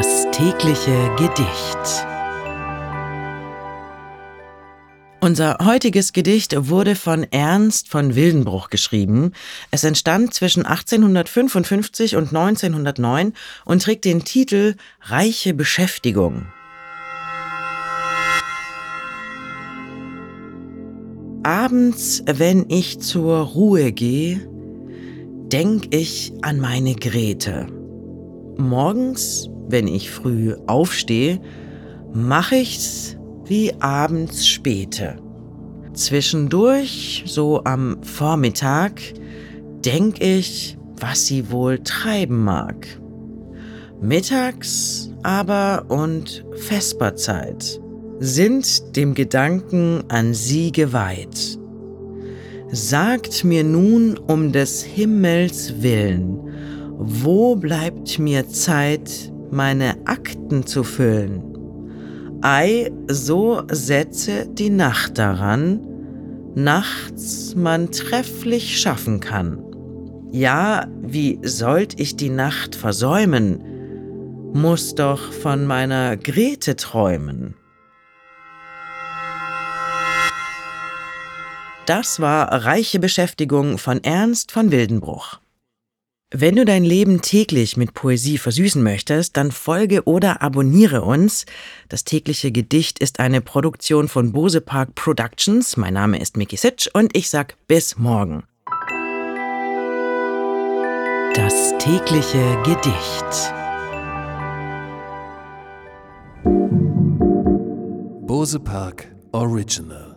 Das tägliche Gedicht. Unser heutiges Gedicht wurde von Ernst von Wildenbruch geschrieben. Es entstand zwischen 1855 und 1909 und trägt den Titel Reiche Beschäftigung. Abends, wenn ich zur Ruhe gehe, denk ich an meine Grete. Morgens, wenn ich früh aufstehe, mach ich's wie abends späte. Zwischendurch, so am Vormittag, denk ich, was sie wohl treiben mag. Mittags aber und Vesperzeit sind dem Gedanken an sie geweiht. Sagt mir nun um des Himmels willen, wo bleibt mir Zeit, meine Akten zu füllen? Ei, so setze die Nacht daran, nachts man trefflich schaffen kann. Ja, wie sollt ich die Nacht versäumen, muss doch von meiner Grete träumen. Das war Reiche Beschäftigung von Ernst von Wildenbruch. Wenn du dein Leben täglich mit Poesie versüßen möchtest, dann folge oder abonniere uns. Das tägliche Gedicht ist eine Produktion von Bose Park Productions. Mein Name ist Mickey Sitch und ich sag bis morgen. Das tägliche Gedicht. Bose Park Original